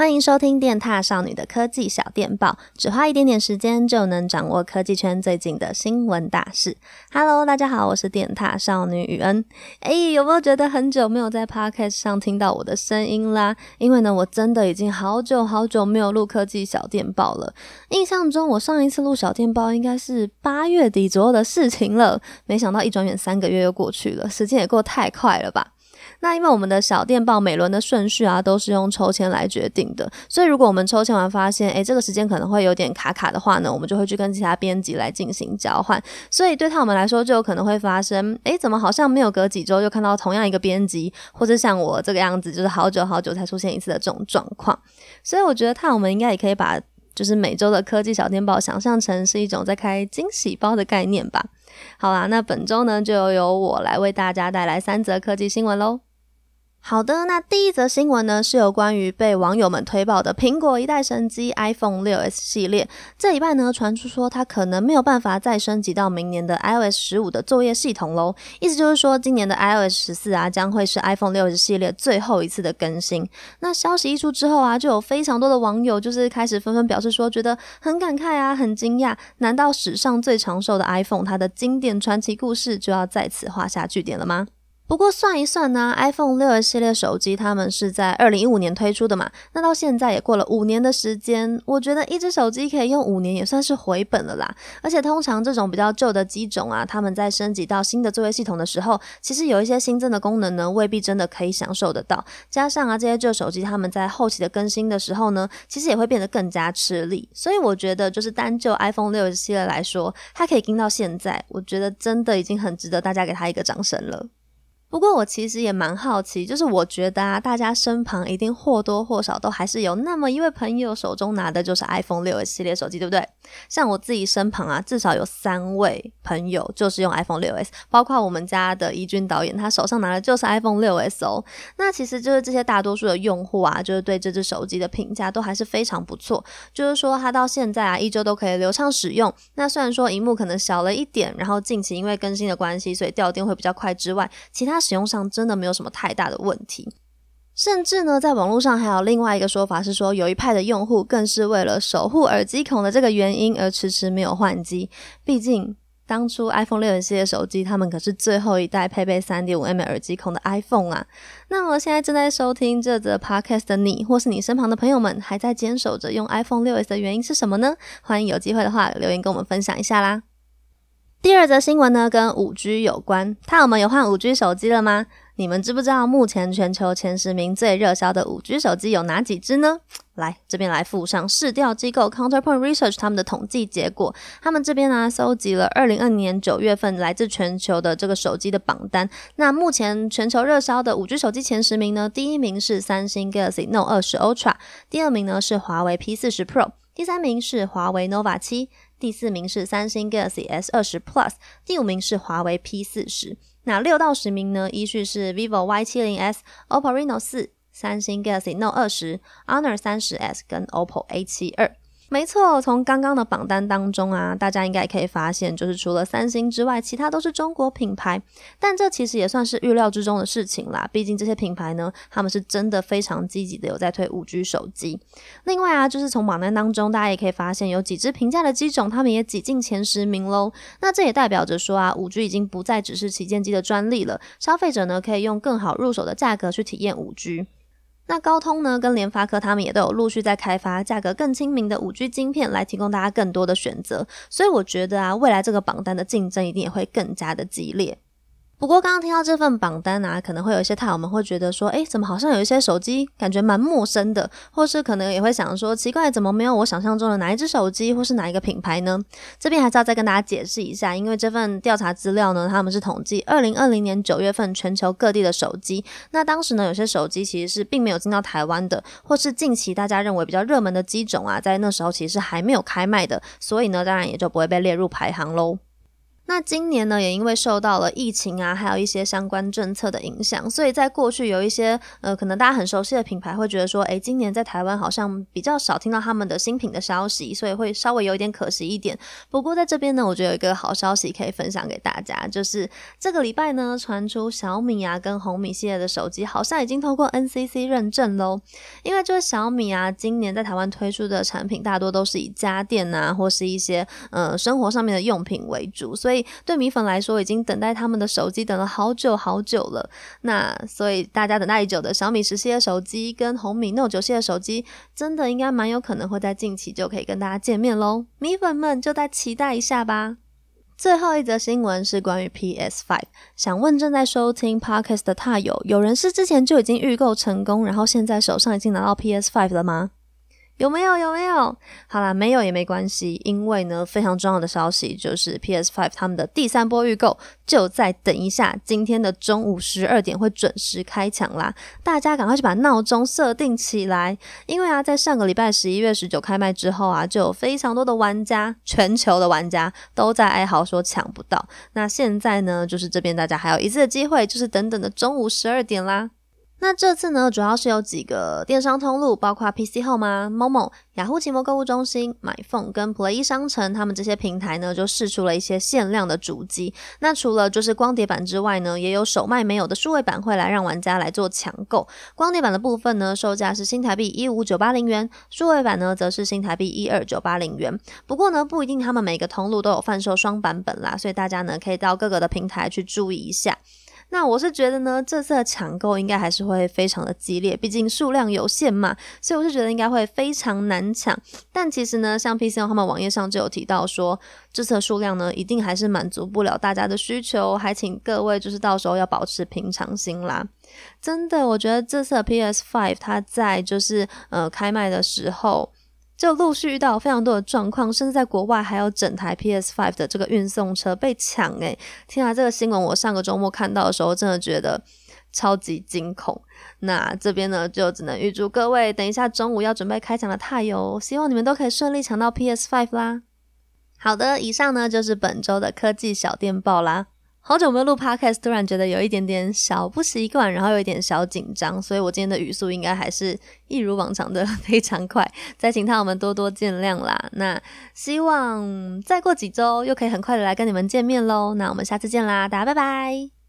欢迎收听电踏少女的科技小电报，只花一点点时间就能掌握科技圈最近的新闻大事。Hello，大家好，我是电踏少女雨恩。哎，有没有觉得很久没有在 Podcast 上听到我的声音啦？因为呢，我真的已经好久好久没有录科技小电报了。印象中，我上一次录小电报应该是八月底左右的事情了。没想到一转眼三个月又过去了，时间也过太快了吧？那因为我们的小电报每轮的顺序啊，都是用抽签来决定的，所以如果我们抽签完发现，诶，这个时间可能会有点卡卡的话呢，我们就会去跟其他编辑来进行交换。所以对他们来说，就有可能会发生，诶，怎么好像没有隔几周就看到同样一个编辑，或者像我这个样子，就是好久好久才出现一次的这种状况。所以我觉得，他我们应该也可以把就是每周的科技小电报想象成是一种在开惊喜包的概念吧。好啦，那本周呢，就由我来为大家带来三则科技新闻喽。好的，那第一则新闻呢，是有关于被网友们推爆的苹果一代神机 iPhone 6s 系列。这礼拜呢，传出说它可能没有办法再升级到明年的 iOS 十五的作业系统喽。意思就是说，今年的 iOS 十四啊，将会是 iPhone 6s 系列最后一次的更新。那消息一出之后啊，就有非常多的网友就是开始纷纷表示说，觉得很感慨啊，很惊讶。难道史上最长寿的 iPhone，它的经典传奇故事就要在此画下句点了吗？不过算一算呢，iPhone 6s 系列手机他们是在二零一五年推出的嘛，那到现在也过了五年的时间，我觉得一只手机可以用五年也算是回本了啦。而且通常这种比较旧的机种啊，他们在升级到新的作业系统的时候，其实有一些新增的功能呢，未必真的可以享受得到。加上啊，这些旧手机他们在后期的更新的时候呢，其实也会变得更加吃力。所以我觉得，就是单就 iPhone 6s 系列来说，它可以跟到现在，我觉得真的已经很值得大家给它一个掌声了。不过我其实也蛮好奇，就是我觉得啊，大家身旁一定或多或少都还是有那么一位朋友手中拿的就是 iPhone 6s 系列手机，对不对？像我自己身旁啊，至少有三位朋友就是用 iPhone 6s，包括我们家的怡君导演，他手上拿的就是 iPhone 6s 哦。那其实就是这些大多数的用户啊，就是对这只手机的评价都还是非常不错，就是说它到现在啊，依旧都可以流畅使用。那虽然说荧幕可能小了一点，然后近期因为更新的关系，所以掉电会比较快之外，其他使用上真的没有什么太大的问题，甚至呢，在网络上还有另外一个说法是说，有一派的用户更是为了守护耳机孔的这个原因而迟迟没有换机。毕竟当初 iPhone 6系列手机，他们可是最后一代配备 3.5mm 耳机孔的 iPhone 啊。那么现在正在收听这则 Podcast 的你，或是你身旁的朋友们，还在坚守着用 iPhone 6s 的原因是什么呢？欢迎有机会的话留言跟我们分享一下啦。第二则新闻呢，跟五 G 有关。他有没有换五 G 手机了吗？你们知不知道目前全球前十名最热销的五 G 手机有哪几支呢？来，这边来附上市调机构 Counterpoint Research 他们的统计结果。他们这边呢，搜集了二零二零年九月份来自全球的这个手机的榜单。那目前全球热销的五 G 手机前十名呢，第一名是三星 Galaxy Note 二十 Ultra，第二名呢是华为 P 四十 Pro，第三名是华为 Nova 七。第四名是三星 Galaxy S 二十 Plus，第五名是华为 P 四十。那六到十名呢，依序是 vivo Y 七零 S、OPPO Reno 四、三星 Galaxy Note 二十、Honor 三十 S 跟 OPPO A 七二。没错，从刚刚的榜单当中啊，大家应该也可以发现，就是除了三星之外，其他都是中国品牌。但这其实也算是预料之中的事情啦，毕竟这些品牌呢，他们是真的非常积极的有在推五 G 手机。另外啊，就是从榜单当中，大家也可以发现有几支平价的机种，他们也挤进前十名喽。那这也代表着说啊，五 G 已经不再只是旗舰机的专利了，消费者呢可以用更好入手的价格去体验五 G。那高通呢，跟联发科他们也都有陆续在开发价格更亲民的五 G 晶片，来提供大家更多的选择。所以我觉得啊，未来这个榜单的竞争一定也会更加的激烈。不过刚刚听到这份榜单啊，可能会有一些泰友们会觉得说，诶，怎么好像有一些手机感觉蛮陌生的，或是可能也会想说，奇怪，怎么没有我想象中的哪一只手机，或是哪一个品牌呢？这边还是要再跟大家解释一下，因为这份调查资料呢，他们是统计二零二零年九月份全球各地的手机，那当时呢，有些手机其实是并没有进到台湾的，或是近期大家认为比较热门的机种啊，在那时候其实还没有开卖的，所以呢，当然也就不会被列入排行喽。那今年呢，也因为受到了疫情啊，还有一些相关政策的影响，所以在过去有一些呃，可能大家很熟悉的品牌会觉得说，诶，今年在台湾好像比较少听到他们的新品的消息，所以会稍微有一点可惜一点。不过在这边呢，我觉得有一个好消息可以分享给大家，就是这个礼拜呢，传出小米啊跟红米系列的手机好像已经通过 NCC 认证喽。因为就是小米啊，今年在台湾推出的产品大多都是以家电啊，或是一些呃生活上面的用品为主，所以。对米粉来说，已经等待他们的手机等了好久好久了。那所以大家等待已久的小米十系列手机跟红米 Note 九系列手机，真的应该蛮有可能会在近期就可以跟大家见面喽。米粉们就再期待一下吧。最后一则新闻是关于 PS Five 想问正在收听 Podcast 的踏友，有人是之前就已经预购成功，然后现在手上已经拿到 PS Five 了吗？有没有？有没有？好啦，没有也没关系，因为呢，非常重要的消息就是 PS5 他们的第三波预购就在等一下，今天的中午十二点会准时开抢啦！大家赶快去把闹钟设定起来，因为啊，在上个礼拜十一月十九开卖之后啊，就有非常多的玩家，全球的玩家都在哀嚎说抢不到。那现在呢，就是这边大家还有一次的机会，就是等等的中午十二点啦。那这次呢，主要是有几个电商通路，包括 PC Home 啊、Momo、雅虎奇摩购物中心、MyPhone 跟 Play 商城，他们这些平台呢，就释出了一些限量的主机。那除了就是光碟版之外呢，也有首卖没有的数位版会来让玩家来做抢购。光碟版的部分呢，售价是新台币一五九八零元，数位版呢则是新台币一二九八零元。不过呢，不一定他们每个通路都有贩售双版本啦，所以大家呢可以到各个的平台去注意一下。那我是觉得呢，这次的抢购应该还是会非常的激烈，毕竟数量有限嘛，所以我是觉得应该会非常难抢。但其实呢，像 P C O 他们网页上就有提到说，这次的数量呢，一定还是满足不了大家的需求，还请各位就是到时候要保持平常心啦。真的，我觉得这次的 PS5 它在就是呃开卖的时候。就陆续遇到非常多的状况，甚至在国外还有整台 PS5 的这个运送车被抢诶，天啊，这个新闻我上个周末看到的时候，真的觉得超级惊恐。那这边呢，就只能预祝各位等一下中午要准备开抢的踏友，希望你们都可以顺利抢到 PS5 啦。好的，以上呢就是本周的科技小电报啦。好久没有录 Podcast，突然觉得有一点点小不习惯，然后有一点小紧张，所以我今天的语速应该还是一如往常的非常快，再请他我们多多见谅啦。那希望再过几周又可以很快的来跟你们见面喽。那我们下次见啦，大家拜拜。